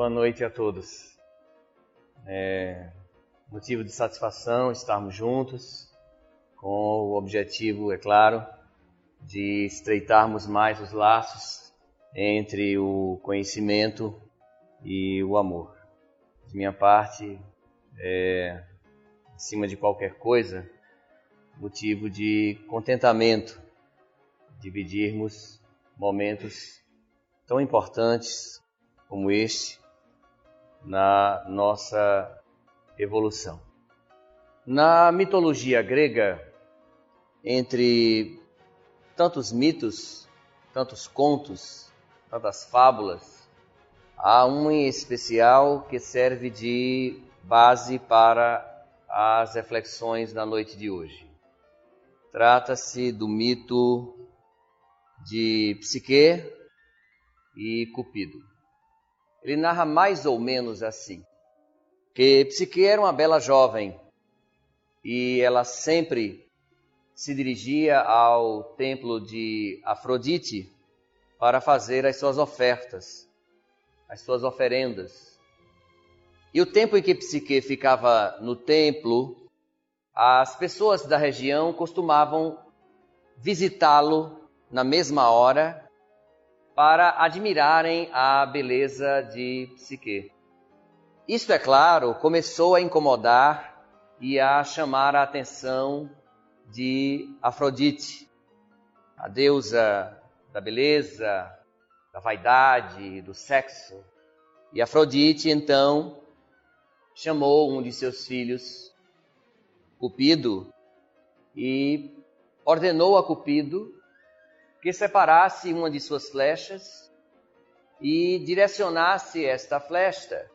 Boa noite a todos. É motivo de satisfação estarmos juntos, com o objetivo, é claro, de estreitarmos mais os laços entre o conhecimento e o amor. De minha parte, é, acima de qualquer coisa, motivo de contentamento dividirmos momentos tão importantes como este na nossa evolução. Na mitologia grega, entre tantos mitos, tantos contos, tantas fábulas, há um em especial que serve de base para as reflexões da noite de hoje. Trata-se do mito de Psique e Cupido. Ele narra mais ou menos assim: que Psique era uma bela jovem e ela sempre se dirigia ao templo de Afrodite para fazer as suas ofertas, as suas oferendas. E o tempo em que Psique ficava no templo, as pessoas da região costumavam visitá-lo na mesma hora para admirarem a beleza de Psique. Isto, é claro, começou a incomodar e a chamar a atenção de Afrodite, a deusa da beleza, da vaidade, do sexo. E Afrodite, então, chamou um de seus filhos, Cupido, e ordenou a Cupido que separasse uma de suas flechas e direcionasse esta flecha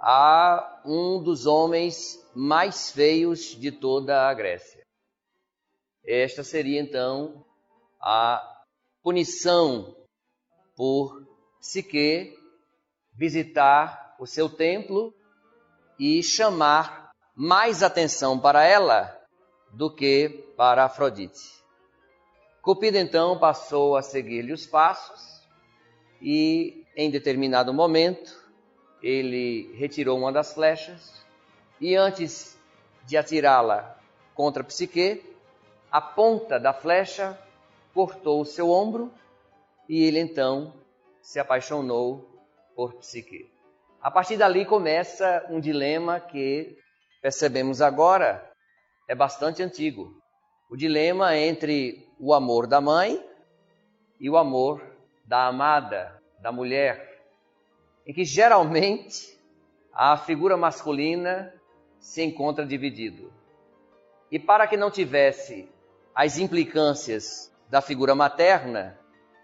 a um dos homens mais feios de toda a Grécia. Esta seria então a punição por Psique visitar o seu templo e chamar mais atenção para ela do que para Afrodite. Cupido então passou a seguir-lhe os passos e, em determinado momento, ele retirou uma das flechas e, antes de atirá-la contra Psique, a ponta da flecha cortou o seu ombro e ele então se apaixonou por Psique. A partir dali começa um dilema que percebemos agora é bastante antigo. O dilema entre o amor da mãe e o amor da amada, da mulher, em que geralmente a figura masculina se encontra dividido. E para que não tivesse as implicâncias da figura materna,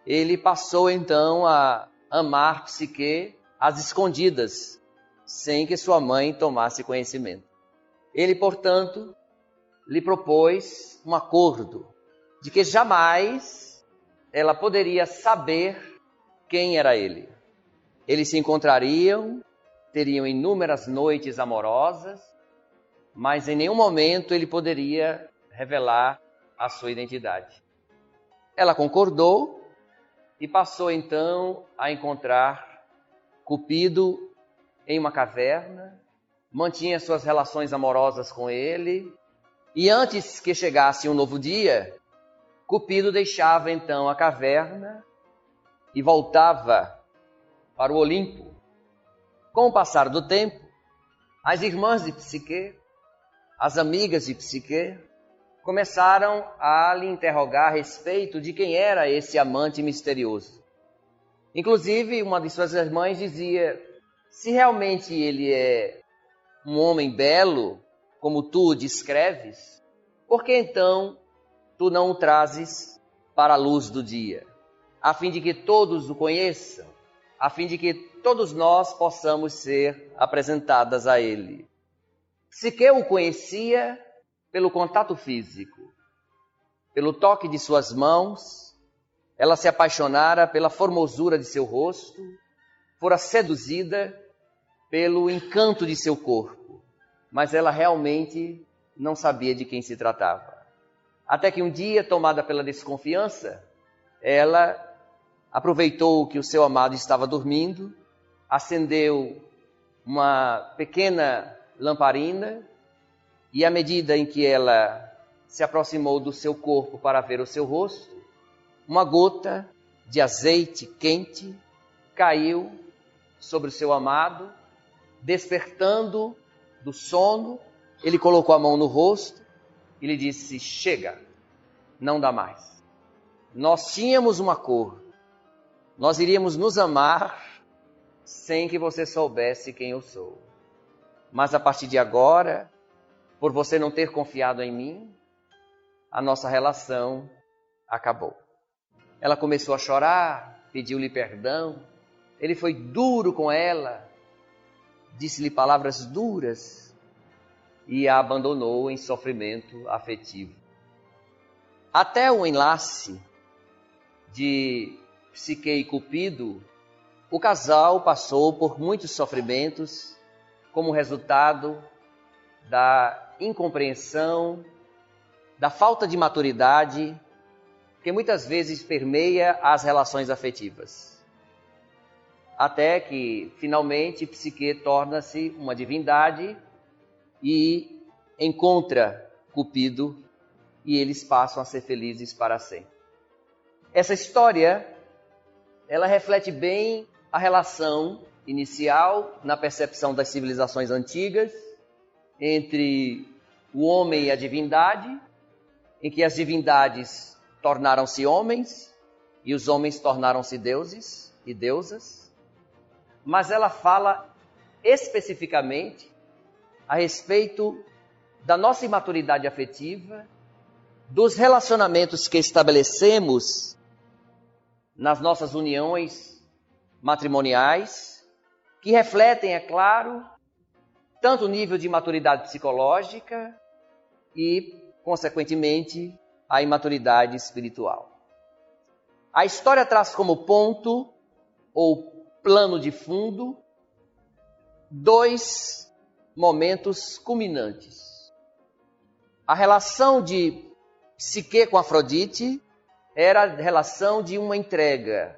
ele passou então a amar Psique às escondidas, sem que sua mãe tomasse conhecimento. Ele, portanto, lhe propôs um acordo de que jamais ela poderia saber quem era ele. Eles se encontrariam, teriam inúmeras noites amorosas, mas em nenhum momento ele poderia revelar a sua identidade. Ela concordou e passou então a encontrar Cupido em uma caverna, mantinha suas relações amorosas com ele, e antes que chegasse um novo dia, Cupido deixava então a caverna e voltava para o Olimpo. Com o passar do tempo, as irmãs de Psique, as amigas de Psique, começaram a lhe interrogar a respeito de quem era esse amante misterioso. Inclusive, uma de suas irmãs dizia: se realmente ele é um homem belo, como tu descreves, por que então tu não o trazes para a luz do dia, a fim de que todos o conheçam, a fim de que todos nós possamos ser apresentadas a ele. Siqueu o conhecia pelo contato físico, pelo toque de suas mãos, ela se apaixonara pela formosura de seu rosto, fora seduzida pelo encanto de seu corpo, mas ela realmente não sabia de quem se tratava. Até que um dia, tomada pela desconfiança, ela aproveitou que o seu amado estava dormindo acendeu uma pequena lamparina e à medida em que ela se aproximou do seu corpo para ver o seu rosto, uma gota de azeite quente caiu sobre o seu amado, despertando do sono. Ele colocou a mão no rosto e lhe disse: Chega, não dá mais. Nós tínhamos um acordo. Nós iríamos nos amar sem que você soubesse quem eu sou. Mas a partir de agora, por você não ter confiado em mim, a nossa relação acabou. Ela começou a chorar, pediu-lhe perdão. Ele foi duro com ela, disse-lhe palavras duras e a abandonou em sofrimento afetivo. Até o enlace de Psique e Cupido, o casal passou por muitos sofrimentos como resultado da incompreensão, da falta de maturidade que muitas vezes permeia as relações afetivas. Até que, finalmente, Psique torna-se uma divindade e encontra Cupido e eles passam a ser felizes para sempre. Essa história, ela reflete bem a relação inicial na percepção das civilizações antigas entre o homem e a divindade, em que as divindades tornaram-se homens e os homens tornaram-se deuses e deusas, mas ela fala especificamente a respeito da nossa imaturidade afetiva, dos relacionamentos que estabelecemos nas nossas uniões matrimoniais, que refletem, é claro, tanto o nível de maturidade psicológica e, consequentemente, a imaturidade espiritual. A história traz como ponto ou plano de fundo dois momentos culminantes. A relação de Psique com Afrodite era a relação de uma entrega,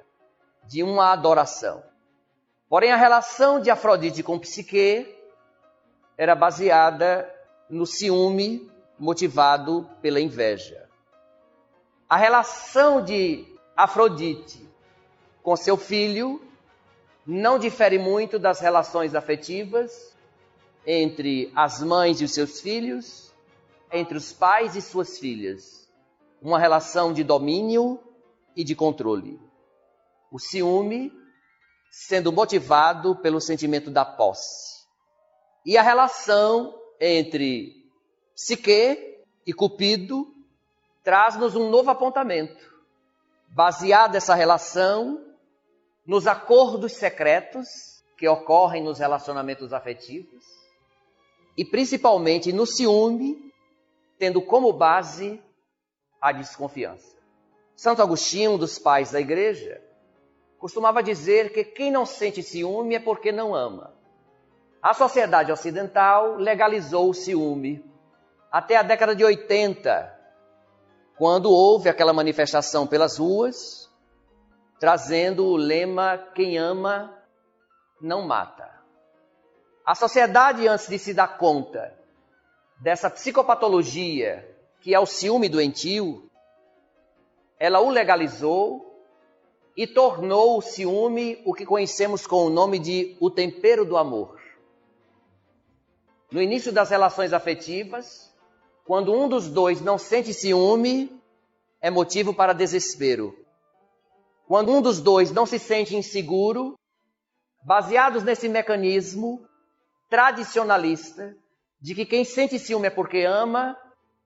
de uma adoração. Porém, a relação de Afrodite com Psique era baseada no ciúme motivado pela inveja. A relação de Afrodite com seu filho não difere muito das relações afetivas entre as mães e os seus filhos, entre os pais e suas filhas. Uma relação de domínio e de controle. O ciúme sendo motivado pelo sentimento da posse. E a relação entre Psique e Cupido traz-nos um novo apontamento, baseado essa relação nos acordos secretos que ocorrem nos relacionamentos afetivos e principalmente no ciúme, tendo como base a desconfiança. Santo Agostinho, um dos pais da igreja, costumava dizer que quem não sente ciúme é porque não ama. A sociedade ocidental legalizou o ciúme até a década de 80, quando houve aquela manifestação pelas ruas, trazendo o lema: quem ama não mata. A sociedade, antes de se dar conta dessa psicopatologia que é o ciúme doentio, ela o legalizou e tornou o ciúme o que conhecemos com o nome de o tempero do amor. No início das relações afetivas, quando um dos dois não sente ciúme, é motivo para desespero. Quando um dos dois não se sente inseguro, baseados nesse mecanismo tradicionalista de que quem sente ciúme é porque ama,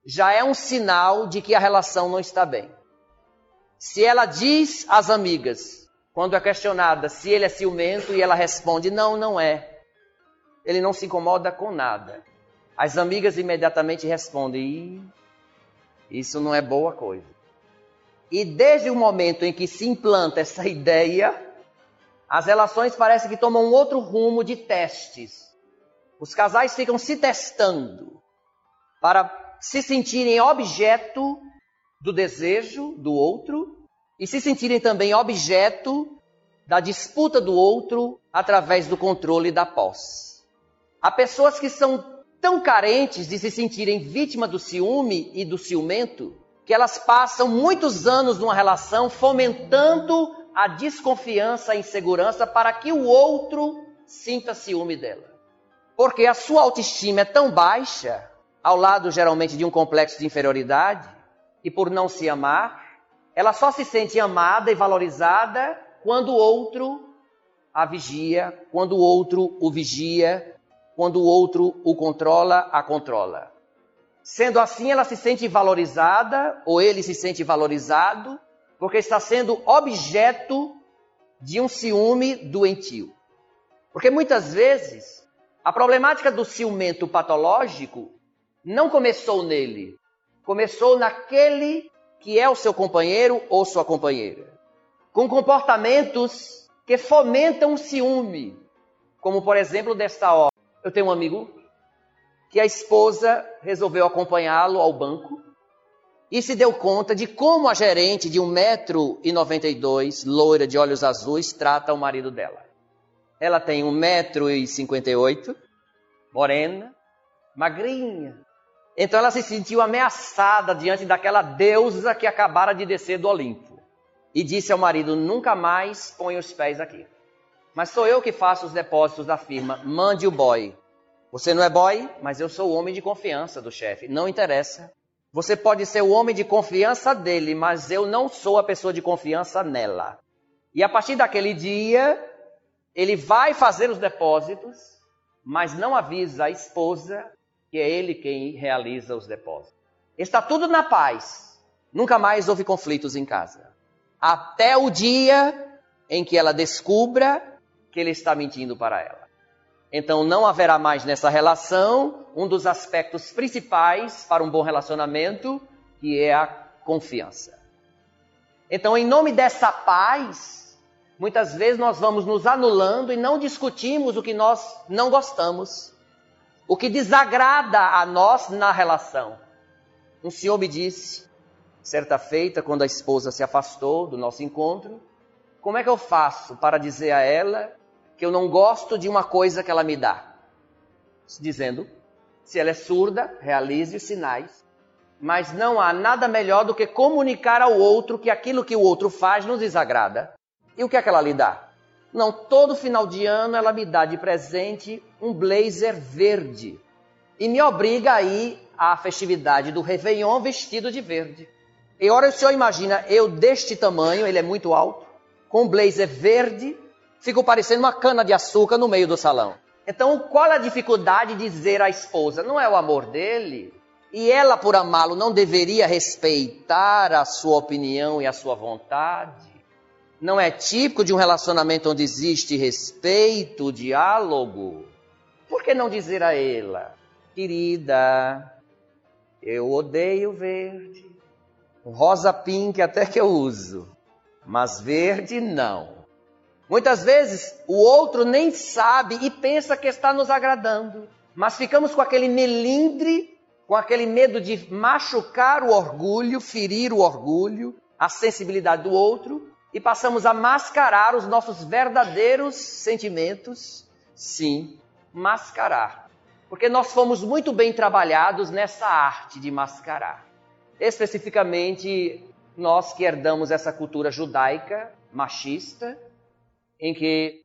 já é um sinal de que a relação não está bem. Se ela diz às amigas, quando é questionada se ele é ciumento, e ela responde: não, não é. Ele não se incomoda com nada. As amigas imediatamente respondem: Isso não é boa coisa. E desde o momento em que se implanta essa ideia, as relações parecem que tomam um outro rumo de testes. Os casais ficam se testando para se sentirem objeto do desejo do outro e se sentirem também objeto da disputa do outro através do controle da posse. Há pessoas que são tão carentes de se sentirem vítima do ciúme e do ciumento que elas passam muitos anos numa relação fomentando a desconfiança, a insegurança para que o outro sinta ciúme dela. Porque a sua autoestima é tão baixa, ao lado geralmente de um complexo de inferioridade, e por não se amar, ela só se sente amada e valorizada quando o outro a vigia, quando o outro o vigia, quando o outro o controla, a controla. Sendo assim, ela se sente valorizada, ou ele se sente valorizado, porque está sendo objeto de um ciúme doentio. Porque muitas vezes a problemática do ciumento patológico não começou nele, começou naquele que é o seu companheiro ou sua companheira, com comportamentos que fomentam o ciúme, como por exemplo desta hora. Eu tenho um amigo que a esposa resolveu acompanhá-lo ao banco e se deu conta de como a gerente de 1,92m, loira de olhos azuis, trata o marido dela. Ela tem 1,58m, morena, magrinha. Então ela se sentiu ameaçada diante daquela deusa que acabara de descer do Olimpo. E disse ao marido: Nunca mais ponha os pés aqui. Mas sou eu que faço os depósitos da firma. Mande o boy. Você não é boy, mas eu sou o homem de confiança do chefe. Não interessa. Você pode ser o homem de confiança dele, mas eu não sou a pessoa de confiança nela. E a partir daquele dia, ele vai fazer os depósitos, mas não avisa a esposa que é ele quem realiza os depósitos. Está tudo na paz. Nunca mais houve conflitos em casa. Até o dia em que ela descubra que ele está mentindo para ela. Então não haverá mais nessa relação um dos aspectos principais para um bom relacionamento, que é a confiança. Então, em nome dessa paz, muitas vezes nós vamos nos anulando e não discutimos o que nós não gostamos, o que desagrada a nós na relação. Um senhor me disse, certa feita, quando a esposa se afastou do nosso encontro, como é que eu faço para dizer a ela que eu não gosto de uma coisa que ela me dá. Dizendo, se ela é surda, realize os sinais. Mas não há nada melhor do que comunicar ao outro que aquilo que o outro faz nos desagrada. E o que é que ela lhe dá? Não, todo final de ano ela me dá de presente um blazer verde. E me obriga a ir à festividade do Réveillon vestido de verde. E ora o senhor imagina eu deste tamanho, ele é muito alto, com um blazer verde, ficou parecendo uma cana de açúcar no meio do salão. Então, qual a dificuldade de dizer à esposa? Não é o amor dele? E ela, por amá-lo, não deveria respeitar a sua opinião e a sua vontade? Não é típico de um relacionamento onde existe respeito, diálogo? Por que não dizer a ela, querida, eu odeio verde, rosa pink até que eu uso, mas verde não. Muitas vezes o outro nem sabe e pensa que está nos agradando, mas ficamos com aquele melindre, com aquele medo de machucar o orgulho, ferir o orgulho, a sensibilidade do outro e passamos a mascarar os nossos verdadeiros sentimentos. Sim, mascarar. Porque nós fomos muito bem trabalhados nessa arte de mascarar. Especificamente, nós que herdamos essa cultura judaica, machista, em que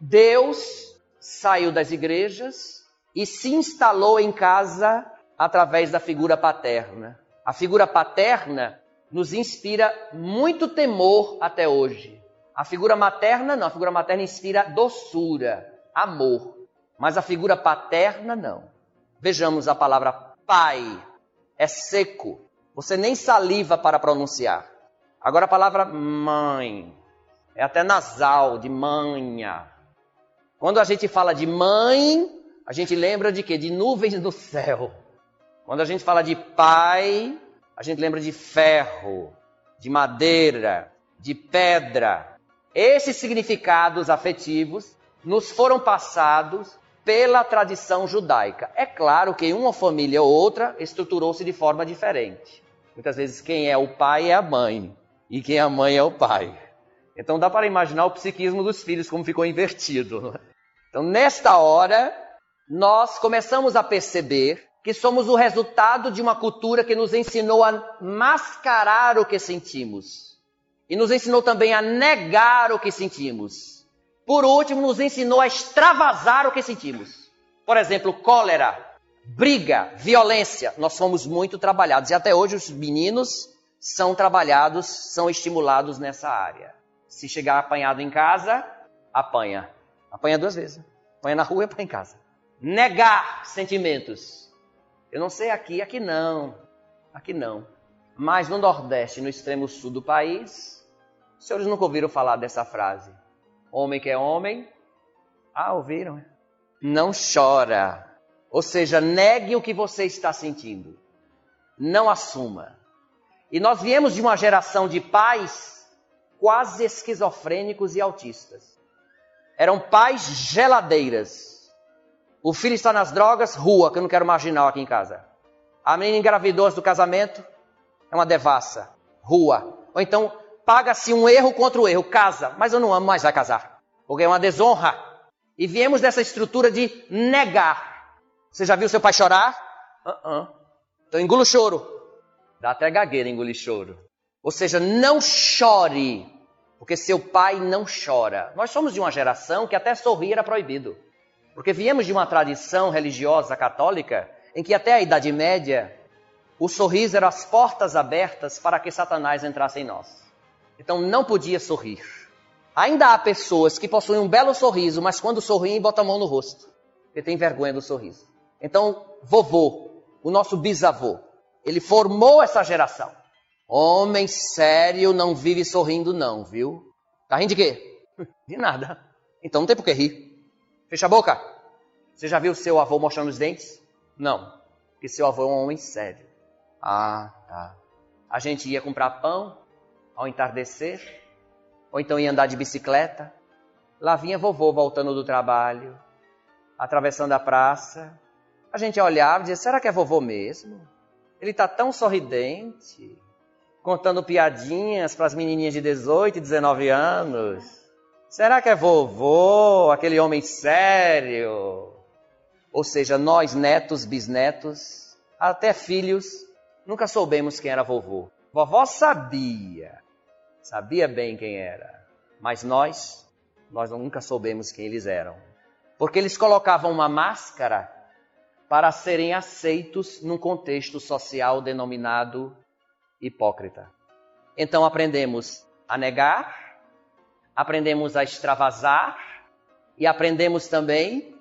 Deus saiu das igrejas e se instalou em casa através da figura paterna. A figura paterna nos inspira muito temor até hoje. A figura materna não, a figura materna inspira doçura, amor. Mas a figura paterna não. Vejamos a palavra pai. É seco. Você nem saliva para pronunciar. Agora a palavra mãe é até nasal, de manha. Quando a gente fala de mãe, a gente lembra de quê? De nuvens no céu. Quando a gente fala de pai, a gente lembra de ferro, de madeira, de pedra. Esses significados afetivos nos foram passados pela tradição judaica. É claro que uma família ou outra estruturou-se de forma diferente. Muitas vezes quem é o pai é a mãe e quem é a mãe é o pai. Então dá para imaginar o psiquismo dos filhos como ficou invertido. Então nesta hora, nós começamos a perceber que somos o resultado de uma cultura que nos ensinou a mascarar o que sentimos e nos ensinou também a negar o que sentimos. Por último, nos ensinou a extravasar o que sentimos. Por exemplo, cólera, briga, violência. Nós fomos muito trabalhados e até hoje os meninos são trabalhados, são estimulados nessa área. Se chegar apanhado em casa, apanha. Apanha duas vezes. Apanha na rua e apanha em casa. Negar sentimentos. Eu não sei aqui, aqui não. Aqui não. Mas no Nordeste, no extremo sul do país, os senhores nunca ouviram falar dessa frase. Homem que é homem. Ah, ouviram? Não chora. Ou seja, negue o que você está sentindo. Não assuma. E nós viemos de uma geração de pais quase esquizofrênicos e autistas. Eram pais geladeiras o filho está nas drogas, rua, que eu não quero marginal aqui em casa. A menina engravidou do casamento, é uma devassa, rua. Ou então, paga-se um erro contra o erro, casa, mas eu não amo mais vai casar. Porque é uma desonra. E viemos dessa estrutura de negar. Você já viu seu pai chorar? Uh -uh. Então engula o choro. Dá até gagueira engolir choro. Ou seja, não chore, porque seu pai não chora. Nós somos de uma geração que até sorrir era proibido. Porque viemos de uma tradição religiosa católica em que até a Idade Média o sorriso era as portas abertas para que Satanás entrasse em nós. Então não podia sorrir. Ainda há pessoas que possuem um belo sorriso, mas quando sorriem botam a mão no rosto, porque tem vergonha do sorriso. Então, vovô, o nosso bisavô, ele formou essa geração. Homem sério não vive sorrindo não, viu? Tá rindo de quê? De nada. Então não tem por que rir. Fecha a boca. Você já viu seu avô mostrando os dentes? Não, porque seu avô é um homem sério. Ah, tá. A gente ia comprar pão ao entardecer, ou então ia andar de bicicleta. Lá vinha vovô voltando do trabalho, atravessando a praça. A gente olhava e dizia: será que é vovô mesmo? Ele está tão sorridente, contando piadinhas para as menininhas de 18 e 19 anos. Será que é vovô, aquele homem sério? Ou seja, nós, netos, bisnetos, até filhos, nunca soubemos quem era vovô. Vovó sabia, sabia bem quem era, mas nós, nós nunca soubemos quem eles eram. Porque eles colocavam uma máscara para serem aceitos num contexto social denominado hipócrita. Então aprendemos a negar, aprendemos a extravasar e aprendemos também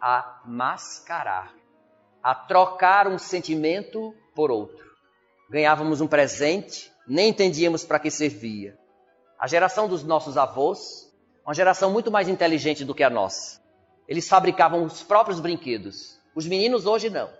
a mascarar, a trocar um sentimento por outro. Ganhávamos um presente, nem entendíamos para que servia. A geração dos nossos avós, uma geração muito mais inteligente do que a nossa. Eles fabricavam os próprios brinquedos. Os meninos hoje não.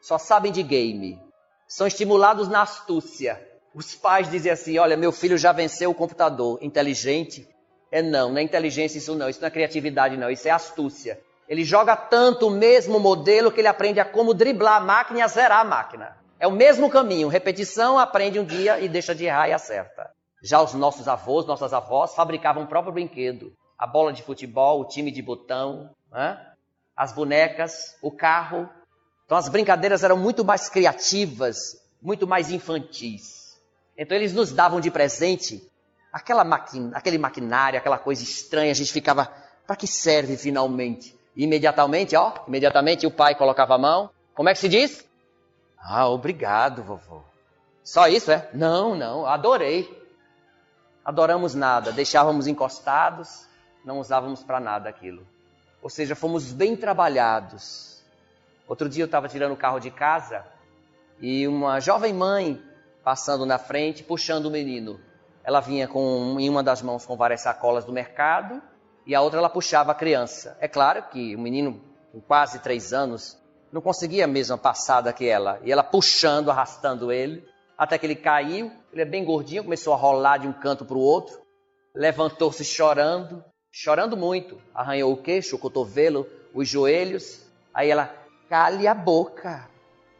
Só sabem de game. São estimulados na astúcia os pais dizem assim: olha, meu filho já venceu o computador. Inteligente? É não, não é inteligência isso não, isso não é criatividade não, isso é astúcia. Ele joga tanto o mesmo modelo que ele aprende a como driblar a máquina e a zerar a máquina. É o mesmo caminho, repetição, aprende um dia e deixa de errar e acerta. Já os nossos avós, nossas avós fabricavam o próprio brinquedo. A bola de futebol, o time de botão, né? as bonecas, o carro. Então as brincadeiras eram muito mais criativas, muito mais infantis. Então eles nos davam de presente aquela maquina, aquele maquinário, aquela coisa estranha. A gente ficava, para que serve finalmente? E imediatamente, ó, imediatamente o pai colocava a mão. Como é que se diz? Ah, obrigado, vovô. Só isso, é? Não, não, adorei. Adoramos nada, deixávamos encostados, não usávamos para nada aquilo. Ou seja, fomos bem trabalhados. Outro dia eu estava tirando o carro de casa e uma jovem mãe passando na frente, puxando o menino. Ela vinha com em uma das mãos com várias sacolas do mercado e a outra ela puxava a criança. É claro que o menino com quase três anos não conseguia a mesma passada que ela. E ela puxando, arrastando ele, até que ele caiu. Ele é bem gordinho, começou a rolar de um canto para o outro. Levantou-se chorando, chorando muito. Arranhou o queixo, o cotovelo, os joelhos. Aí ela, cale a boca.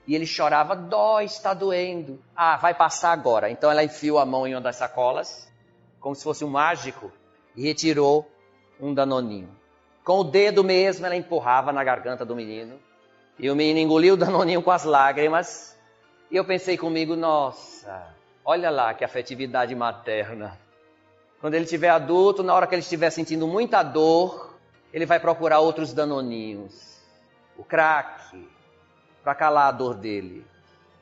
E ele chorava, dói, está doendo. Ah, vai passar agora. Então ela enfiou a mão em uma das sacolas, como se fosse um mágico, e retirou um danoninho. Com o dedo mesmo, ela empurrava na garganta do menino. E o menino engoliu o danoninho com as lágrimas. E eu pensei comigo, nossa, olha lá que afetividade materna. Quando ele estiver adulto, na hora que ele estiver sentindo muita dor, ele vai procurar outros danoninhos. O crack, para calar a dor dele.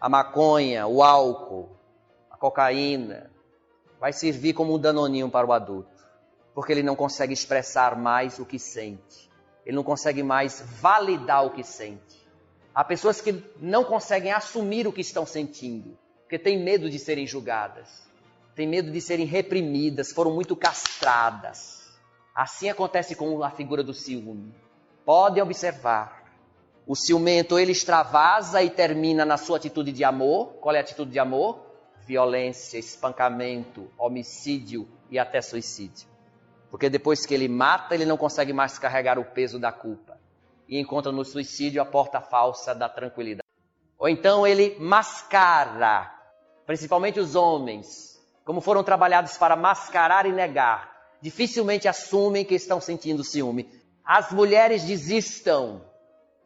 A maconha, o álcool, a cocaína. Vai servir como um danoninho para o adulto porque ele não consegue expressar mais o que sente. Ele não consegue mais validar o que sente. Há pessoas que não conseguem assumir o que estão sentindo, porque têm medo de serem julgadas, têm medo de serem reprimidas, foram muito castradas. Assim acontece com a figura do ciúme. Podem observar. O ciumento ele extravasa e termina na sua atitude de amor. Qual é a atitude de amor? Violência, espancamento, homicídio e até suicídio. Porque depois que ele mata, ele não consegue mais carregar o peso da culpa. E encontra no suicídio a porta falsa da tranquilidade. Ou então ele mascara, principalmente os homens, como foram trabalhados para mascarar e negar. Dificilmente assumem que estão sentindo ciúme. As mulheres desistam.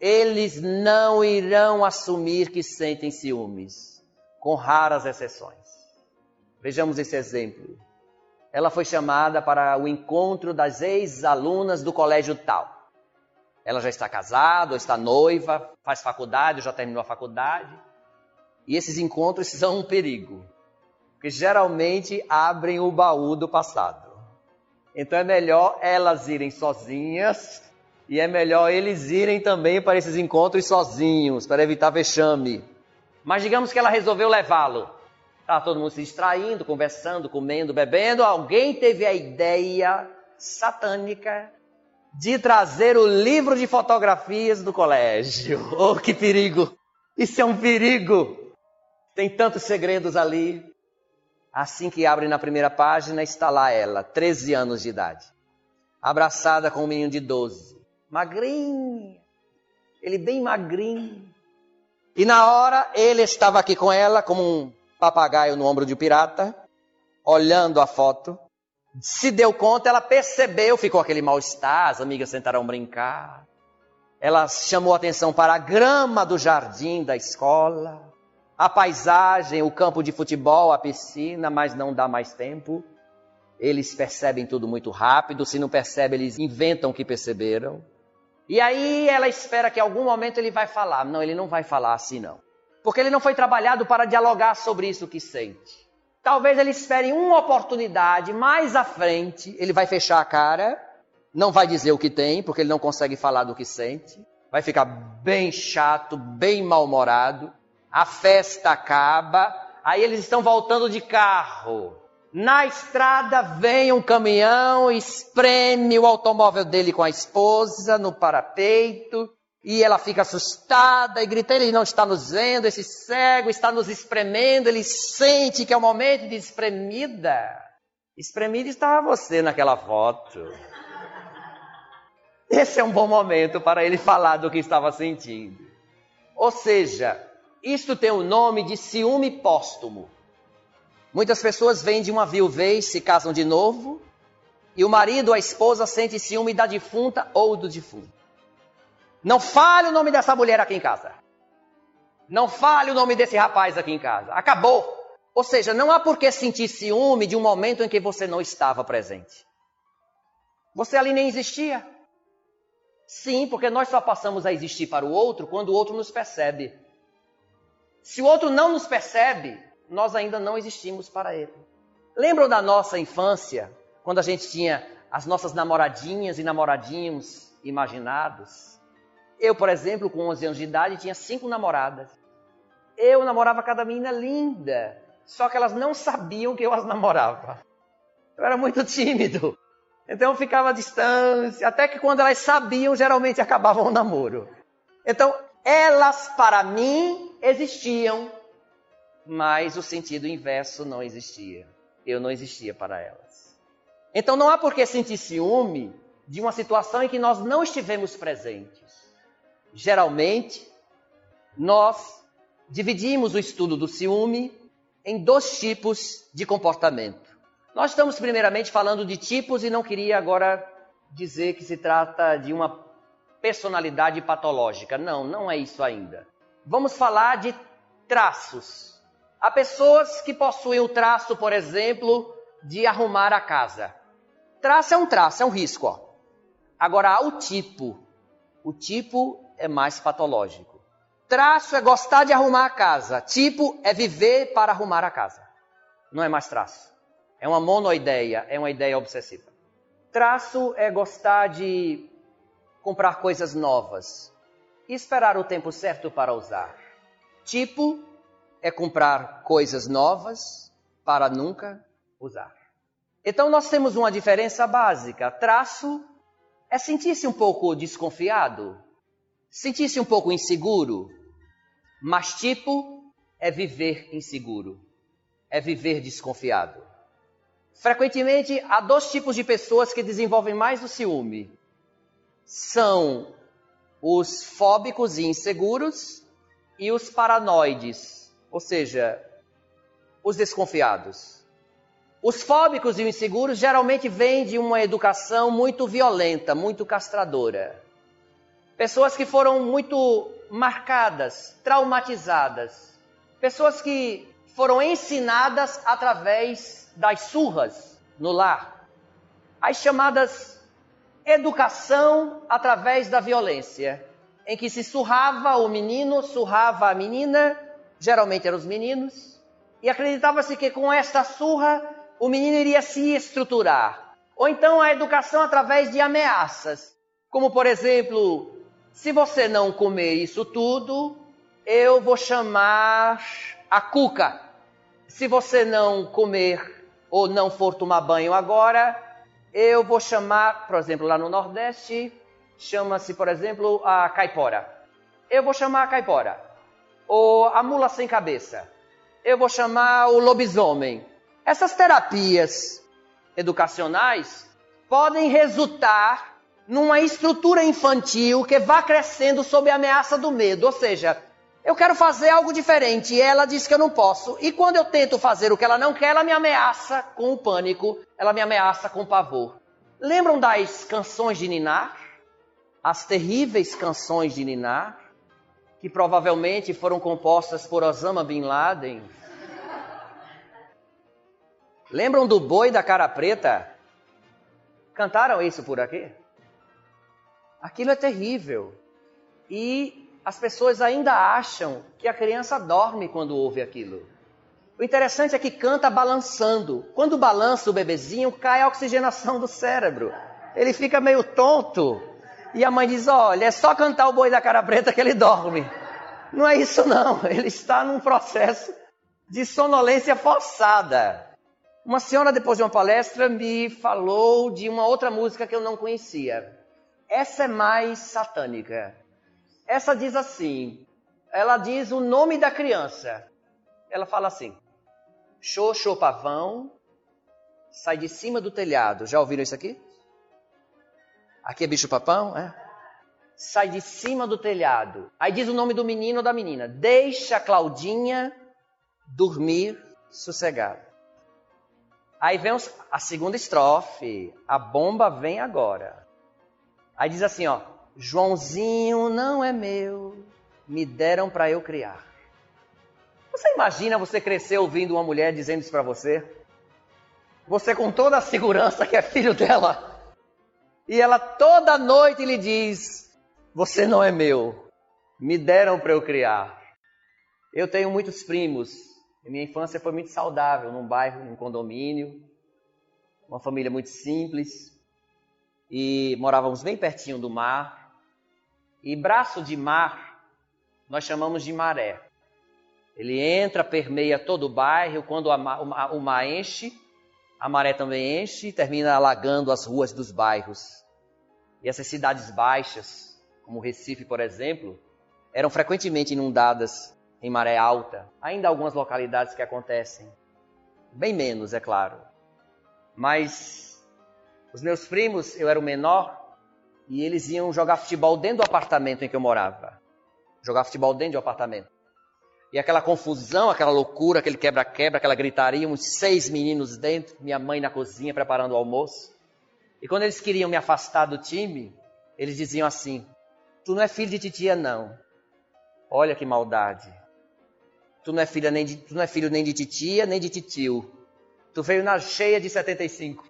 Eles não irão assumir que sentem ciúmes, com raras exceções. Vejamos esse exemplo ela foi chamada para o encontro das ex-alunas do colégio tal. Ela já está casada, ou está noiva, faz faculdade, ou já terminou a faculdade. E esses encontros são um perigo, porque geralmente abrem o baú do passado. Então é melhor elas irem sozinhas e é melhor eles irem também para esses encontros sozinhos, para evitar vexame. Mas digamos que ela resolveu levá-lo. Estava todo mundo se distraindo, conversando, comendo, bebendo. Alguém teve a ideia satânica de trazer o livro de fotografias do colégio. Oh, que perigo! Isso é um perigo! Tem tantos segredos ali. Assim que abre na primeira página, está lá ela, 13 anos de idade, abraçada com um menino de 12, magrinha, ele bem magrinho. E na hora ele estava aqui com ela como um papagaio no ombro de um pirata, olhando a foto, se deu conta, ela percebeu, ficou aquele mal-estar, as amigas tentaram brincar. Ela chamou atenção para a grama do jardim da escola, a paisagem, o campo de futebol, a piscina, mas não dá mais tempo. Eles percebem tudo muito rápido, se não percebem, eles inventam que perceberam. E aí ela espera que em algum momento ele vai falar. Não, ele não vai falar assim não porque ele não foi trabalhado para dialogar sobre isso que sente. Talvez ele espere uma oportunidade mais à frente, ele vai fechar a cara, não vai dizer o que tem, porque ele não consegue falar do que sente, vai ficar bem chato, bem mal-humorado, a festa acaba, aí eles estão voltando de carro. Na estrada vem um caminhão, espreme o automóvel dele com a esposa no parapeito, e ela fica assustada e grita: Ele não está nos vendo, esse cego está nos espremendo. Ele sente que é o momento de espremida. Espremida estava você naquela foto. Esse é um bom momento para ele falar do que estava sentindo. Ou seja, isto tem o nome de ciúme póstumo. Muitas pessoas vêm de uma viuvez, se casam de novo, e o marido ou a esposa sente ciúme da defunta ou do defunto. Não fale o nome dessa mulher aqui em casa. Não fale o nome desse rapaz aqui em casa. Acabou. Ou seja, não há por que sentir ciúme de um momento em que você não estava presente. Você ali nem existia. Sim, porque nós só passamos a existir para o outro quando o outro nos percebe. Se o outro não nos percebe, nós ainda não existimos para ele. Lembram da nossa infância, quando a gente tinha as nossas namoradinhas e namoradinhos imaginados? Eu, por exemplo, com 11 anos de idade, tinha cinco namoradas. Eu namorava cada menina linda, só que elas não sabiam que eu as namorava. Eu era muito tímido. Então eu ficava à distância, até que quando elas sabiam, geralmente acabavam o namoro. Então, elas para mim existiam, mas o sentido inverso não existia. Eu não existia para elas. Então não há por que sentir ciúme de uma situação em que nós não estivemos presentes geralmente, nós dividimos o estudo do ciúme em dois tipos de comportamento. Nós estamos primeiramente falando de tipos e não queria agora dizer que se trata de uma personalidade patológica. Não, não é isso ainda. Vamos falar de traços. Há pessoas que possuem o traço, por exemplo, de arrumar a casa. Traço é um traço, é um risco. Ó. Agora há o tipo. O tipo é mais patológico. Traço é gostar de arrumar a casa. Tipo é viver para arrumar a casa. Não é mais traço. É uma monoideia, é uma ideia obsessiva. Traço é gostar de comprar coisas novas e esperar o tempo certo para usar. Tipo é comprar coisas novas para nunca usar. Então nós temos uma diferença básica. Traço é sentir-se um pouco desconfiado, sentir-se um pouco inseguro, mas tipo é viver inseguro, é viver desconfiado. Frequentemente há dois tipos de pessoas que desenvolvem mais o ciúme. São os fóbicos e inseguros e os paranoides, ou seja, os desconfiados. Os fóbicos e os inseguros geralmente vêm de uma educação muito violenta, muito castradora. Pessoas que foram muito marcadas, traumatizadas. Pessoas que foram ensinadas através das surras no lar. As chamadas educação através da violência, em que se surrava o menino, surrava a menina, geralmente eram os meninos, e acreditava-se que com esta surra o menino iria se estruturar. Ou então a educação através de ameaças, como por exemplo, se você não comer isso tudo, eu vou chamar a cuca. Se você não comer ou não for tomar banho agora, eu vou chamar, por exemplo, lá no Nordeste, chama-se, por exemplo, a caipora. Eu vou chamar a caipora. Ou a mula sem cabeça. Eu vou chamar o lobisomem. Essas terapias educacionais podem resultar numa estrutura infantil que vá crescendo sob a ameaça do medo. Ou seja, eu quero fazer algo diferente e ela diz que eu não posso. E quando eu tento fazer o que ela não quer, ela me ameaça com o pânico, ela me ameaça com o pavor. Lembram das canções de Ninar? As terríveis canções de Ninar, que provavelmente foram compostas por Osama Bin Laden. Lembram do boi da cara preta? Cantaram isso por aqui? Aquilo é terrível. E as pessoas ainda acham que a criança dorme quando ouve aquilo. O interessante é que canta balançando. Quando balança o bebezinho, cai a oxigenação do cérebro. Ele fica meio tonto. E a mãe diz: Olha, é só cantar o boi da cara preta que ele dorme. Não é isso, não. Ele está num processo de sonolência forçada. Uma senhora, depois de uma palestra, me falou de uma outra música que eu não conhecia. Essa é mais satânica. Essa diz assim: ela diz o nome da criança. Ela fala assim: Xoxô pavão, sai de cima do telhado. Já ouviram isso aqui? Aqui é bicho papão, é? Sai de cima do telhado. Aí diz o nome do menino ou da menina. Deixa Claudinha dormir sossegada. Aí vem a segunda estrofe. A bomba vem agora. Aí diz assim, ó: Joãozinho não é meu, me deram para eu criar. Você imagina você crescer ouvindo uma mulher dizendo isso para você? Você com toda a segurança que é filho dela. E ela toda noite lhe diz: Você não é meu, me deram para eu criar. Eu tenho muitos primos. Minha infância foi muito saudável, num bairro, num condomínio, uma família muito simples e morávamos bem pertinho do mar. E braço de mar nós chamamos de maré. Ele entra, permeia todo o bairro, quando o mar enche, a maré também enche e termina alagando as ruas dos bairros. E essas cidades baixas, como Recife, por exemplo, eram frequentemente inundadas em maré alta. Ainda algumas localidades que acontecem. Bem menos, é claro. Mas os meus primos, eu era o menor, e eles iam jogar futebol dentro do apartamento em que eu morava. Jogar futebol dentro do apartamento. E aquela confusão, aquela loucura, aquele quebra-quebra, aquela gritaria, uns seis meninos dentro, minha mãe na cozinha preparando o almoço. E quando eles queriam me afastar do time, eles diziam assim: Tu não é filho de titia, não. Olha que maldade. Tu não é, filha nem de, tu não é filho nem de titia, nem de titio. Tu veio na cheia de 75.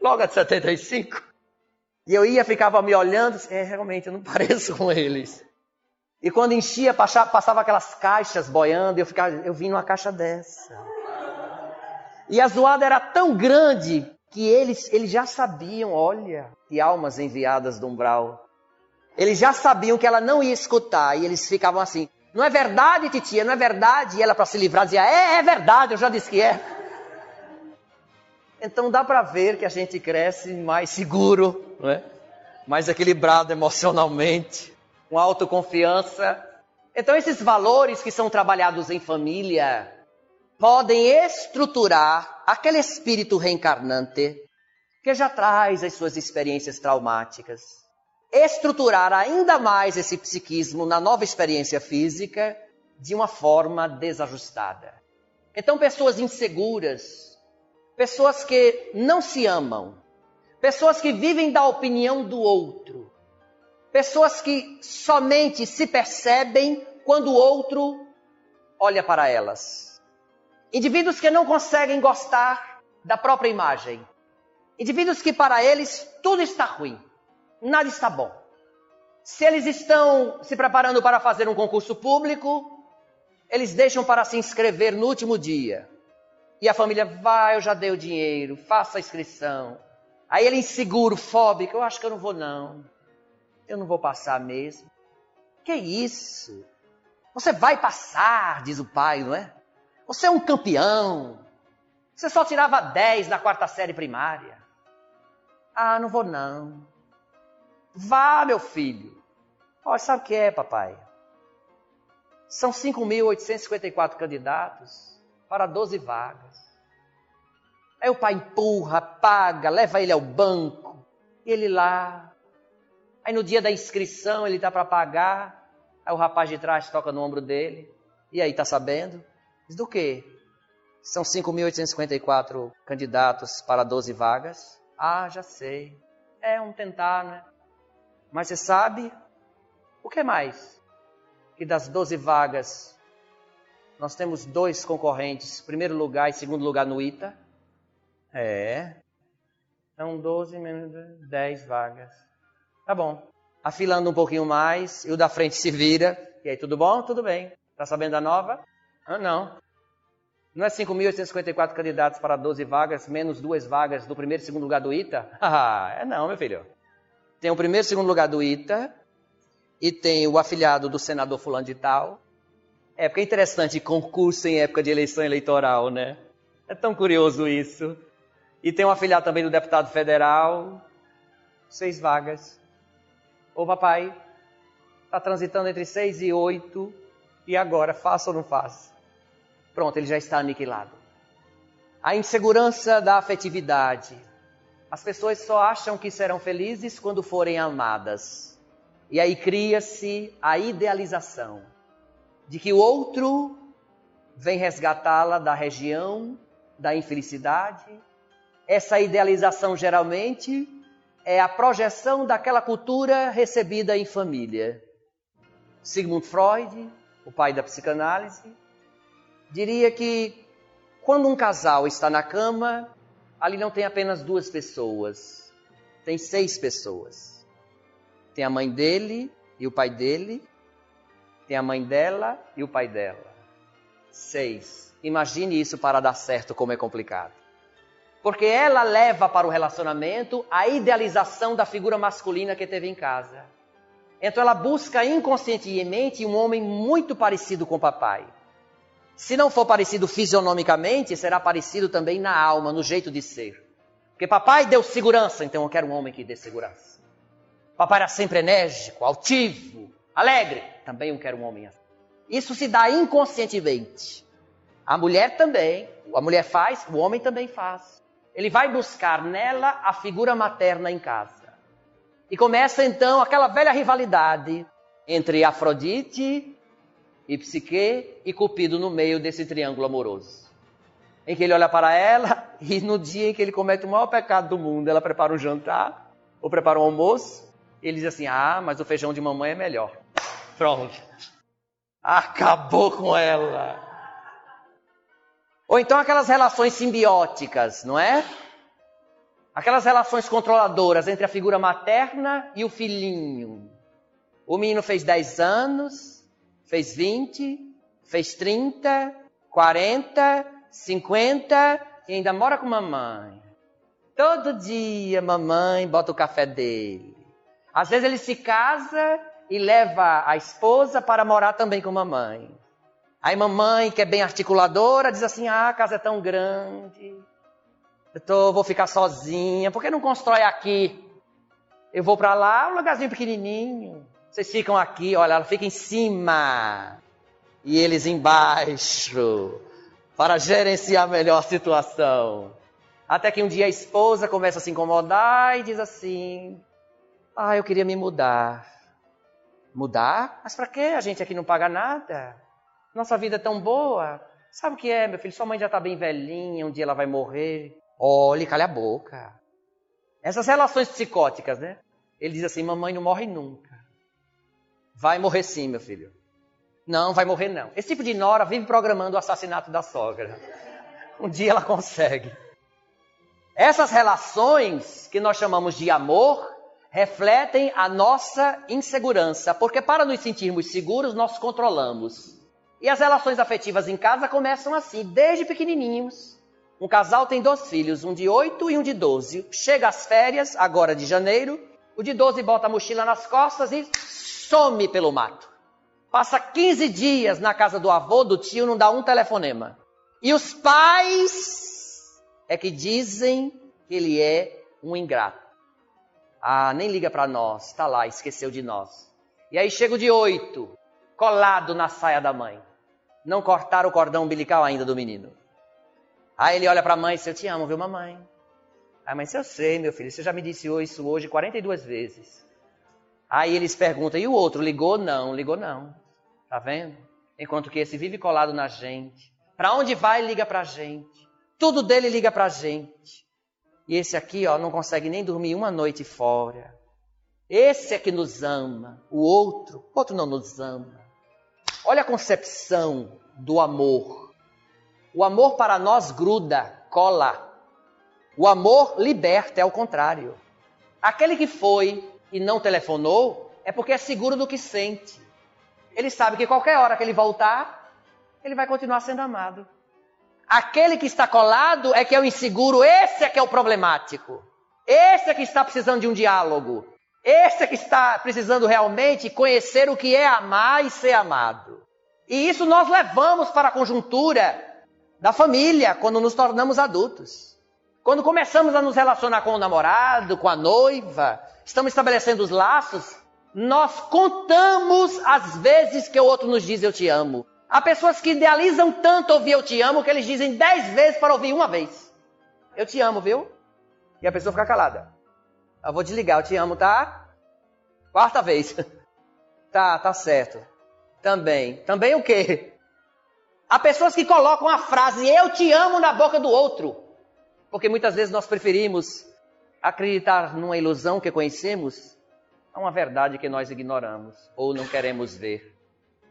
Logo a de 75. E eu ia, ficava me olhando, é, realmente, eu não pareço com eles. E quando enchia, passava aquelas caixas boiando, e eu, ficava, eu vim numa caixa dessa. E a zoada era tão grande que eles, eles já sabiam, olha, que almas enviadas do umbral. Eles já sabiam que ela não ia escutar, e eles ficavam assim, não é verdade, titia, não é verdade? E ela, para se livrar, dizia, é, é verdade, eu já disse que é. Então dá para ver que a gente cresce mais seguro, não é? mais equilibrado emocionalmente, com autoconfiança. Então esses valores que são trabalhados em família podem estruturar aquele espírito reencarnante que já traz as suas experiências traumáticas estruturar ainda mais esse psiquismo na nova experiência física de uma forma desajustada. Então, pessoas inseguras, pessoas que não se amam, pessoas que vivem da opinião do outro, pessoas que somente se percebem quando o outro olha para elas. Indivíduos que não conseguem gostar da própria imagem. Indivíduos que para eles tudo está ruim nada está bom. Se eles estão se preparando para fazer um concurso público, eles deixam para se inscrever no último dia. E a família vai, eu já dei o dinheiro, faça a inscrição. Aí ele inseguro, fóbico, eu acho que eu não vou não. Eu não vou passar mesmo. Que isso? Você vai passar, diz o pai, não é? Você é um campeão. Você só tirava 10 na quarta série primária. Ah, não vou não. Vá, meu filho. Olha, sabe o que é, papai? São 5.854 candidatos para 12 vagas. Aí o pai empurra, paga, leva ele ao banco, ele lá. Aí no dia da inscrição ele está para pagar, aí o rapaz de trás toca no ombro dele. E aí, tá sabendo? Diz do quê? São 5.854 candidatos para 12 vagas. Ah, já sei. É um tentar, né? Mas você sabe o que mais? Que das 12 vagas, nós temos dois concorrentes, primeiro lugar e segundo lugar no ITA. É. São 12 menos 10 vagas. Tá bom. Afilando um pouquinho mais, e o da frente se vira. E aí, tudo bom? Tudo bem. Tá sabendo da nova? Ah, não. Não é 5.854 candidatos para 12 vagas, menos duas vagas do primeiro e segundo lugar do ITA? Ah, é não, meu filho. Tem o primeiro e segundo lugar do ITA, e tem o afiliado do senador fulano de tal. É porque é interessante concurso em época de eleição eleitoral, né? É tão curioso isso. E tem um afiliado também do deputado federal. Seis vagas. Ô papai, está transitando entre seis e oito. E agora, faça ou não faça? Pronto, ele já está aniquilado. A insegurança da afetividade, as pessoas só acham que serão felizes quando forem amadas. E aí cria-se a idealização de que o outro vem resgatá-la da região da infelicidade. Essa idealização geralmente é a projeção daquela cultura recebida em família. Sigmund Freud, o pai da psicanálise, diria que quando um casal está na cama, ali não tem apenas duas pessoas, tem seis pessoas. Tem a mãe dele e o pai dele, tem a mãe dela e o pai dela. Seis. Imagine isso para dar certo, como é complicado. Porque ela leva para o relacionamento a idealização da figura masculina que teve em casa. Então ela busca inconscientemente um homem muito parecido com o papai. Se não for parecido fisionomicamente, será parecido também na alma, no jeito de ser. Porque papai deu segurança, então eu quero um homem que dê segurança. Papai era sempre enérgico, altivo, alegre, também eu quero um homem assim. Isso se dá inconscientemente. A mulher também, a mulher faz, o homem também faz. Ele vai buscar nela a figura materna em casa. E começa então aquela velha rivalidade entre Afrodite e Psique e Cupido no meio desse triângulo amoroso. Em que ele olha para ela e no dia em que ele comete o maior pecado do mundo, ela prepara um jantar ou prepara um almoço, ele diz assim: "Ah, mas o feijão de mamãe é melhor". Pronto. Acabou com ela. Ou então aquelas relações simbióticas, não é? Aquelas relações controladoras entre a figura materna e o filhinho. O menino fez 10 anos, fez 20, fez 30, 40, 50 e ainda mora com mamãe. Todo dia mamãe bota o café dele. Às vezes ele se casa e leva a esposa para morar também com mamãe. Aí mamãe, que é bem articuladora, diz assim: "Ah, a casa é tão grande. Eu tô, vou ficar sozinha. Por que não constrói aqui? Eu vou para lá, um lugarzinho pequenininho. Vocês ficam aqui, olha, ela fica em cima e eles embaixo para gerenciar melhor a situação. Até que um dia a esposa começa a se incomodar e diz assim: "Ah, eu queria me mudar." Mudar? Mas para quê? A gente aqui não paga nada. Nossa vida é tão boa. Sabe o que é, meu filho? Sua mãe já está bem velhinha, um dia ela vai morrer. Olhe, calha a boca. Essas relações psicóticas, né? Ele diz assim: mamãe não morre nunca. Vai morrer sim, meu filho. Não, vai morrer não. Esse tipo de nora vive programando o assassinato da sogra. Um dia ela consegue. Essas relações que nós chamamos de amor refletem a nossa insegurança, porque para nos sentirmos seguros, nós controlamos. E as relações afetivas em casa começam assim, desde pequenininhos. Um casal tem dois filhos, um de 8 e um de 12. Chega às férias, agora de janeiro, o de 12 bota a mochila nas costas e some pelo mato. Passa 15 dias na casa do avô, do tio, não dá um telefonema. E os pais é que dizem que ele é um ingrato. Ah, nem liga para nós, está lá, esqueceu de nós. E aí chega o de 8, colado na saia da mãe. Não cortaram o cordão umbilical ainda do menino. Aí ele olha para a mãe e diz: Eu te amo, viu, mamãe? Aí a mãe diz: Eu sei, meu filho, você já me disse isso hoje 42 vezes. Aí eles perguntam: E o outro? Ligou? Não, ligou não. Tá vendo? Enquanto que esse vive colado na gente. Para onde vai, liga para a gente. Tudo dele liga para a gente. E esse aqui, ó, não consegue nem dormir uma noite fora. Esse é que nos ama. O outro, o outro não nos ama. Olha a concepção do amor. O amor para nós gruda, cola. O amor liberta, é o contrário. Aquele que foi e não telefonou é porque é seguro do que sente. Ele sabe que qualquer hora que ele voltar, ele vai continuar sendo amado. Aquele que está colado é que é o inseguro, esse é que é o problemático. Esse é que está precisando de um diálogo. Esse é que está precisando realmente conhecer o que é amar e ser amado. E isso nós levamos para a conjuntura da família quando nos tornamos adultos. Quando começamos a nos relacionar com o namorado, com a noiva, estamos estabelecendo os laços, nós contamos as vezes que o outro nos diz eu te amo. Há pessoas que idealizam tanto ouvir eu te amo que eles dizem dez vezes para ouvir uma vez. Eu te amo, viu? E a pessoa fica calada. Eu vou desligar, eu te amo, tá? Quarta vez. tá, tá certo. Também. Também o quê? Há pessoas que colocam a frase eu te amo na boca do outro. Porque muitas vezes nós preferimos acreditar numa ilusão que conhecemos a uma verdade que nós ignoramos ou não queremos ver.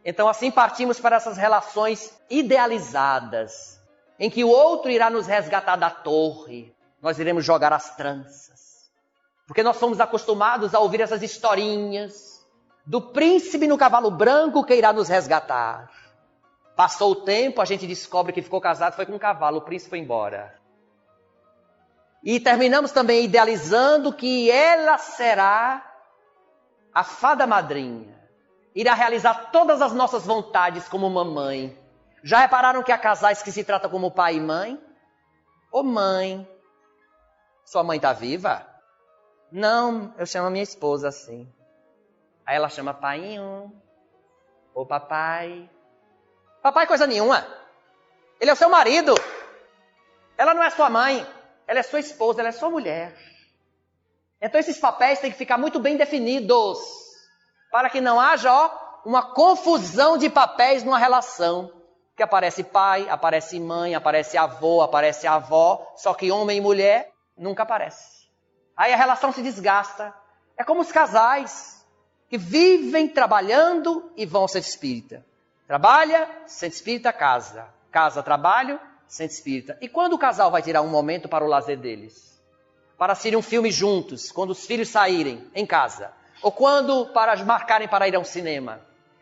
Então assim partimos para essas relações idealizadas, em que o outro irá nos resgatar da torre, nós iremos jogar as tranças. Porque nós somos acostumados a ouvir essas historinhas do príncipe no cavalo branco que irá nos resgatar. Passou o tempo, a gente descobre que ficou casado, foi com um cavalo, o príncipe foi embora. E terminamos também idealizando que ela será a fada madrinha. Irá realizar todas as nossas vontades como mamãe. Já repararam que há casais que se tratam como pai e mãe? Ô mãe, sua mãe está viva? Não, eu chamo minha esposa assim. Aí ela chama paiinho, ou papai. Papai, coisa nenhuma. Ele é o seu marido. Ela não é sua mãe. Ela é sua esposa, ela é sua mulher. Então esses papéis têm que ficar muito bem definidos. Para que não haja, ó, uma confusão de papéis numa relação. Que aparece pai, aparece mãe, aparece avô, aparece avó, só que homem e mulher nunca aparece. Aí a relação se desgasta. É como os casais que vivem trabalhando e vão ser espírita. Trabalha, sente espírita, casa. Casa, trabalho, sente espírita. E quando o casal vai tirar um momento para o lazer deles? Para assistir um filme juntos, quando os filhos saírem em casa. Ou quando para marcarem para ir ao cinema.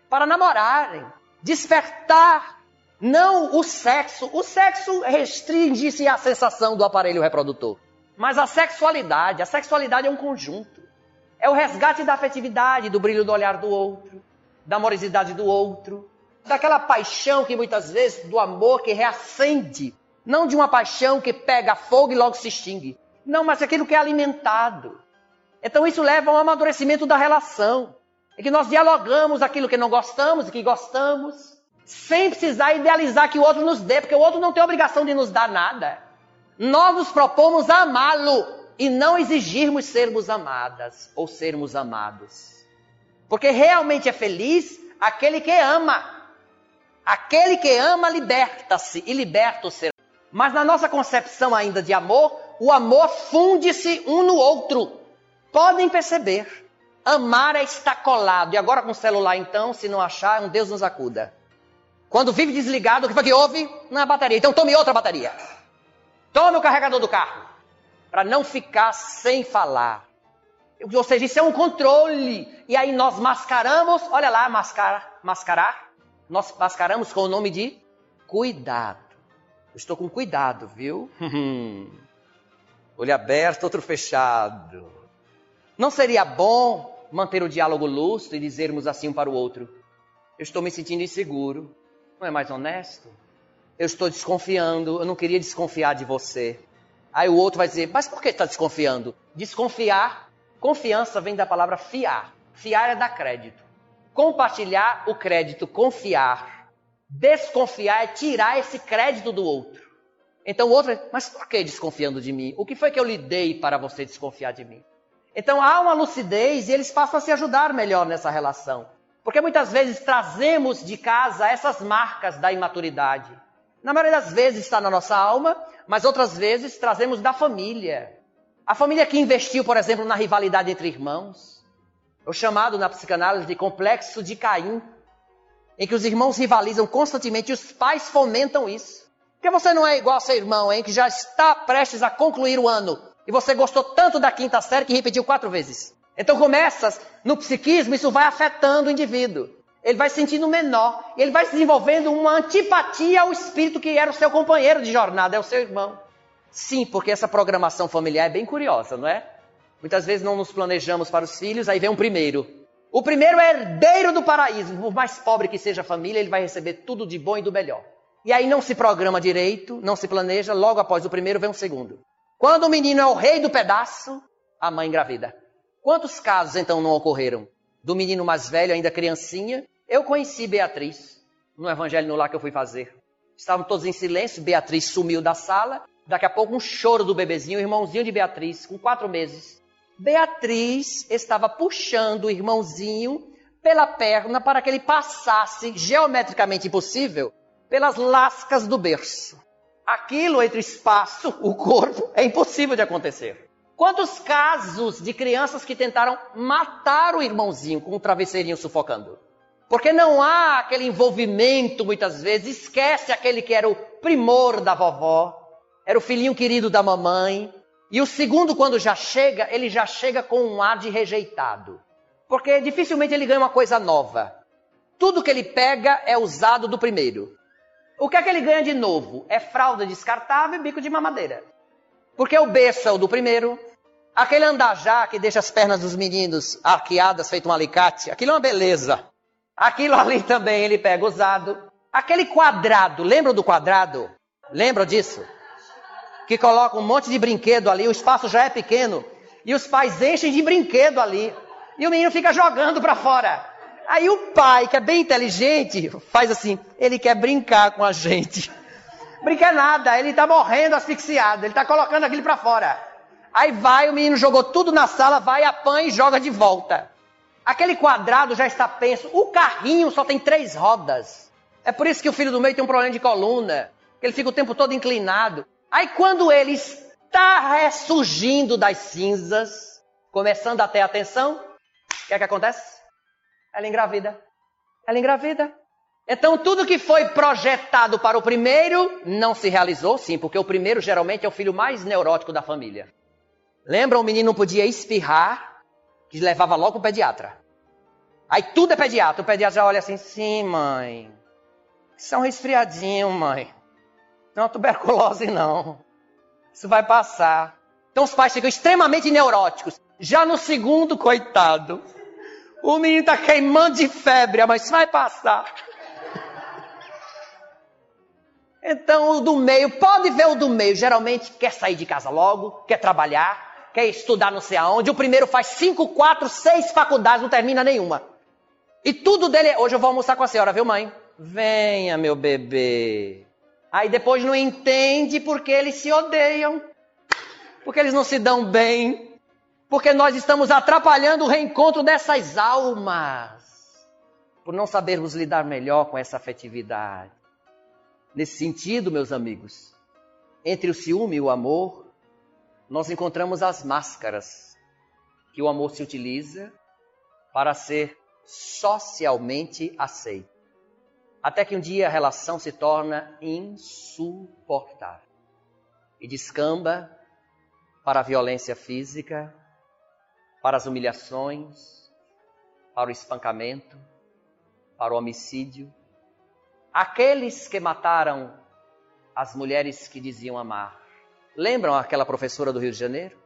Para namorarem. Despertar. Não o sexo. O sexo restringe-se à sensação do aparelho reprodutor. Mas a sexualidade. A sexualidade é um conjunto. É o resgate da afetividade, do brilho do olhar do outro, da amorosidade do outro, daquela paixão que muitas vezes, do amor que reacende, não de uma paixão que pega fogo e logo se extingue. Não, mas aquilo que é alimentado. Então isso leva ao amadurecimento da relação. É que nós dialogamos aquilo que não gostamos e que gostamos, sem precisar idealizar que o outro nos dê, porque o outro não tem obrigação de nos dar nada. Nós nos propomos amá-lo e não exigirmos sermos amadas ou sermos amados. Porque realmente é feliz aquele que ama. Aquele que ama liberta-se e liberta o ser. Mas na nossa concepção ainda de amor, o amor funde-se um no outro. Podem perceber. Amar é estar colado. E agora com o celular, então, se não achar, um Deus nos acuda. Quando vive desligado, o que foi que houve? Na bateria. Então tome outra bateria. Tome o carregador do carro. Para não ficar sem falar. Ou seja, isso é um controle. E aí nós mascaramos, olha lá, mascarar, mascarar nós mascaramos com o nome de cuidado. Eu estou com cuidado, viu? Olho aberto, outro fechado. Não seria bom manter o diálogo lúcido e dizermos assim um para o outro: Eu estou me sentindo inseguro. Não é mais honesto? Eu estou desconfiando, eu não queria desconfiar de você. Aí o outro vai dizer: Mas por que está desconfiando? Desconfiar, confiança vem da palavra fiar. Fiar é dar crédito. Compartilhar o crédito, confiar. Desconfiar é tirar esse crédito do outro. Então o outro, mas por que desconfiando de mim? O que foi que eu lhe dei para você desconfiar de mim? Então há uma lucidez e eles passam a se ajudar melhor nessa relação. Porque muitas vezes trazemos de casa essas marcas da imaturidade. Na maioria das vezes está na nossa alma, mas outras vezes trazemos da família. A família que investiu, por exemplo, na rivalidade entre irmãos o chamado na psicanálise de complexo de Caim, em que os irmãos rivalizam constantemente e os pais fomentam isso. Porque você não é igual ao seu irmão, hein, que já está prestes a concluir o ano e você gostou tanto da quinta série que repetiu quatro vezes. Então começa, no psiquismo, isso vai afetando o indivíduo. Ele vai sentindo menor, ele vai desenvolvendo uma antipatia ao espírito que era o seu companheiro de jornada, é o seu irmão. Sim, porque essa programação familiar é bem curiosa, não é? Muitas vezes não nos planejamos para os filhos, aí vem um primeiro. O primeiro é herdeiro do paraíso. Por mais pobre que seja a família, ele vai receber tudo de bom e do melhor. E aí não se programa direito, não se planeja, logo após o primeiro vem o segundo. Quando o menino é o rei do pedaço, a mãe engravida. Quantos casos então não ocorreram? Do menino mais velho, ainda criancinha, eu conheci Beatriz no evangelho no lar que eu fui fazer. Estavam todos em silêncio, Beatriz sumiu da sala, daqui a pouco um choro do bebezinho, o irmãozinho de Beatriz, com quatro meses. Beatriz estava puxando o irmãozinho pela perna para que ele passasse, geometricamente impossível, pelas lascas do berço. Aquilo entre o espaço, o corpo, é impossível de acontecer. Quantos casos de crianças que tentaram matar o irmãozinho com um travesseirinho sufocando? Porque não há aquele envolvimento, muitas vezes, esquece aquele que era o primor da vovó, era o filhinho querido da mamãe, e o segundo, quando já chega, ele já chega com um ar de rejeitado. Porque dificilmente ele ganha uma coisa nova. Tudo que ele pega é usado do primeiro. O que é que ele ganha de novo? É fralda descartável e bico de mamadeira. Porque o berço é o do primeiro. Aquele andajá que deixa as pernas dos meninos arqueadas, feito um alicate, aquilo é uma beleza. Aquilo ali também ele pega usado. Aquele quadrado, lembra do quadrado? Lembra disso? que coloca um monte de brinquedo ali, o espaço já é pequeno, e os pais enchem de brinquedo ali, e o menino fica jogando para fora. Aí o pai, que é bem inteligente, faz assim, ele quer brincar com a gente. Brinca nada, ele está morrendo asfixiado, ele está colocando aquilo para fora. Aí vai, o menino jogou tudo na sala, vai, apanha e joga de volta. Aquele quadrado já está penso. O carrinho só tem três rodas. É por isso que o filho do meio tem um problema de coluna. Ele fica o tempo todo inclinado. Aí quando ele está ressurgindo das cinzas, começando a ter atenção, o que é que acontece? Ela engravida. Ela engravida. Então tudo que foi projetado para o primeiro não se realizou, sim, porque o primeiro geralmente é o filho mais neurótico da família. Lembra, o menino não podia espirrar, que levava logo o pediatra. Aí tudo é pediatra. O pediatra já olha assim, sim, mãe. Isso é um resfriadinho, mãe. Não é tuberculose, não. Isso vai passar. Então os pais ficam extremamente neuróticos. Já no segundo, coitado. O menino está queimando de febre, mas isso vai passar. Então o do meio, pode ver o do meio, geralmente quer sair de casa logo, quer trabalhar, quer estudar não sei aonde. O primeiro faz cinco, quatro, seis faculdades, não termina nenhuma. E tudo dele é, hoje eu vou almoçar com a senhora, viu mãe? Venha, meu bebê. Aí depois não entende porque eles se odeiam. Porque eles não se dão bem. Porque nós estamos atrapalhando o reencontro dessas almas. Por não sabermos lidar melhor com essa afetividade. Nesse sentido, meus amigos, entre o ciúme e o amor, nós encontramos as máscaras que o amor se utiliza para ser socialmente aceito. Até que um dia a relação se torna insuportável e descamba para a violência física, para as humilhações, para o espancamento, para o homicídio. Aqueles que mataram as mulheres que diziam amar. Lembram aquela professora do Rio de Janeiro?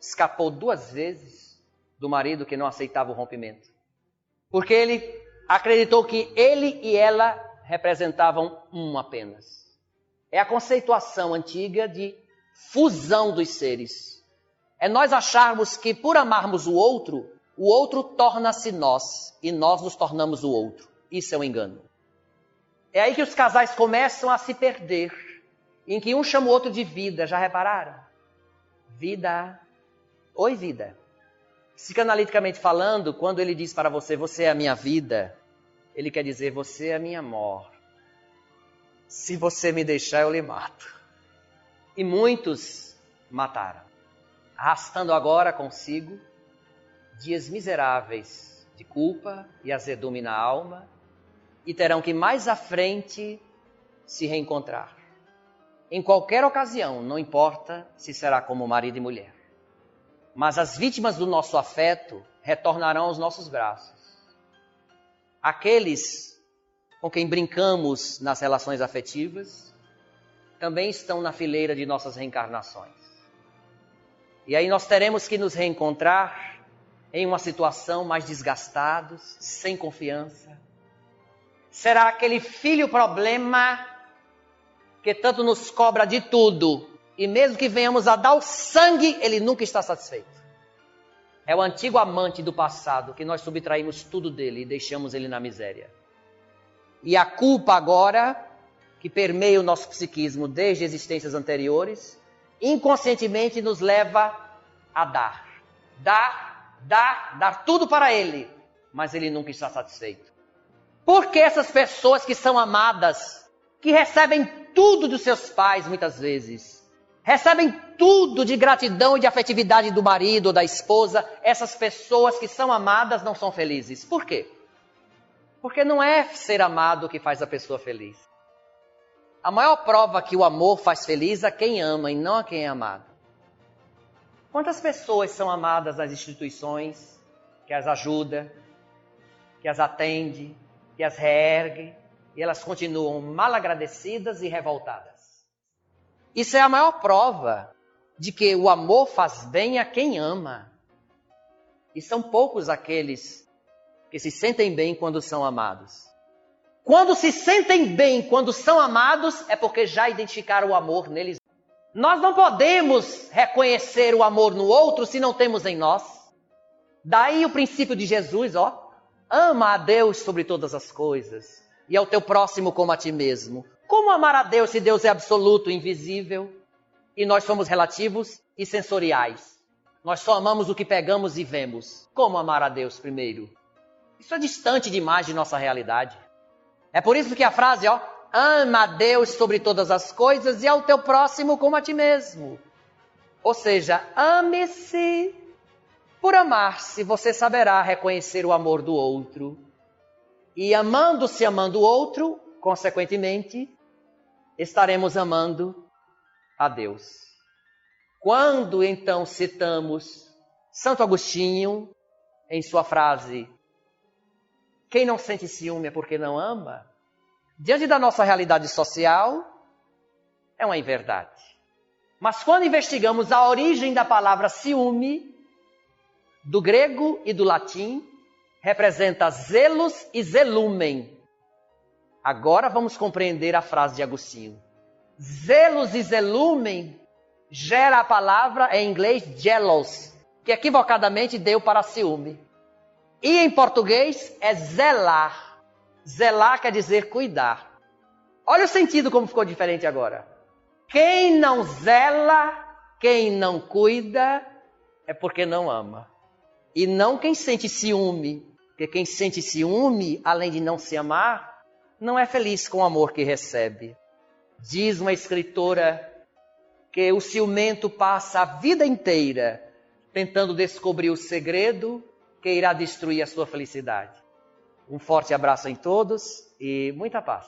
Escapou duas vezes do marido que não aceitava o rompimento. Porque ele acreditou que ele e ela representavam um apenas. É a conceituação antiga de fusão dos seres. É nós acharmos que por amarmos o outro, o outro torna-se nós e nós nos tornamos o outro. Isso é um engano. É aí que os casais começam a se perder, em que um chama o outro de vida, já repararam? Vida. Oi, vida. Psicanaliticamente falando, quando ele diz para você, você é a minha vida, ele quer dizer, você é a minha morte. Se você me deixar, eu lhe mato. E muitos mataram, arrastando agora consigo dias miseráveis de culpa e azedume na alma, e terão que mais à frente se reencontrar. Em qualquer ocasião, não importa se será como marido e mulher. Mas as vítimas do nosso afeto retornarão aos nossos braços. Aqueles com quem brincamos nas relações afetivas também estão na fileira de nossas reencarnações. E aí nós teremos que nos reencontrar em uma situação mais desgastados, sem confiança. Será aquele filho problema que tanto nos cobra de tudo e mesmo que venhamos a dar o sangue, ele nunca está satisfeito. É o antigo amante do passado que nós subtraímos tudo dele e deixamos ele na miséria. E a culpa agora, que permeia o nosso psiquismo desde existências anteriores, inconscientemente nos leva a dar. Dar, dar, dar tudo para ele, mas ele nunca está satisfeito. Por que essas pessoas que são amadas, que recebem tudo dos seus pais muitas vezes, recebem tudo de gratidão e de afetividade do marido ou da esposa, essas pessoas que são amadas não são felizes. Por quê? Porque não é ser amado que faz a pessoa feliz. A maior prova que o amor faz feliz a quem ama e não a quem é amado. Quantas pessoas são amadas nas instituições que as ajuda, que as atende, que as reergue, e elas continuam mal agradecidas e revoltadas? Isso é a maior prova de que o amor faz bem a quem ama. E são poucos aqueles que se sentem bem quando são amados. Quando se sentem bem quando são amados, é porque já identificaram o amor neles. Nós não podemos reconhecer o amor no outro se não temos em nós. Daí o princípio de Jesus, ó. Ama a Deus sobre todas as coisas e ao teu próximo como a ti mesmo. Como amar a Deus se Deus é absoluto, invisível, e nós somos relativos e sensoriais? Nós só amamos o que pegamos e vemos. Como amar a Deus primeiro? Isso é distante demais de nossa realidade. É por isso que a frase, ó, ama a Deus sobre todas as coisas e ao teu próximo como a ti mesmo. Ou seja, ame-se. Por amar-se, você saberá reconhecer o amor do outro. E amando-se, amando o outro, consequentemente, estaremos amando a Deus. Quando então citamos Santo Agostinho em sua frase: Quem não sente ciúme é porque não ama? Diante da nossa realidade social, é uma inverdade. Mas quando investigamos a origem da palavra ciúme, do grego e do latim, representa zelos e zelumen. Agora vamos compreender a frase de Agostinho. Zelos e zelumen gera a palavra em inglês jealous, que equivocadamente deu para ciúme. E em português é zelar. Zelar quer dizer cuidar. Olha o sentido como ficou diferente agora. Quem não zela, quem não cuida, é porque não ama. E não quem sente ciúme, porque quem sente ciúme, além de não se amar, não é feliz com o amor que recebe. Diz uma escritora que o ciumento passa a vida inteira tentando descobrir o segredo que irá destruir a sua felicidade. Um forte abraço em todos e muita paz.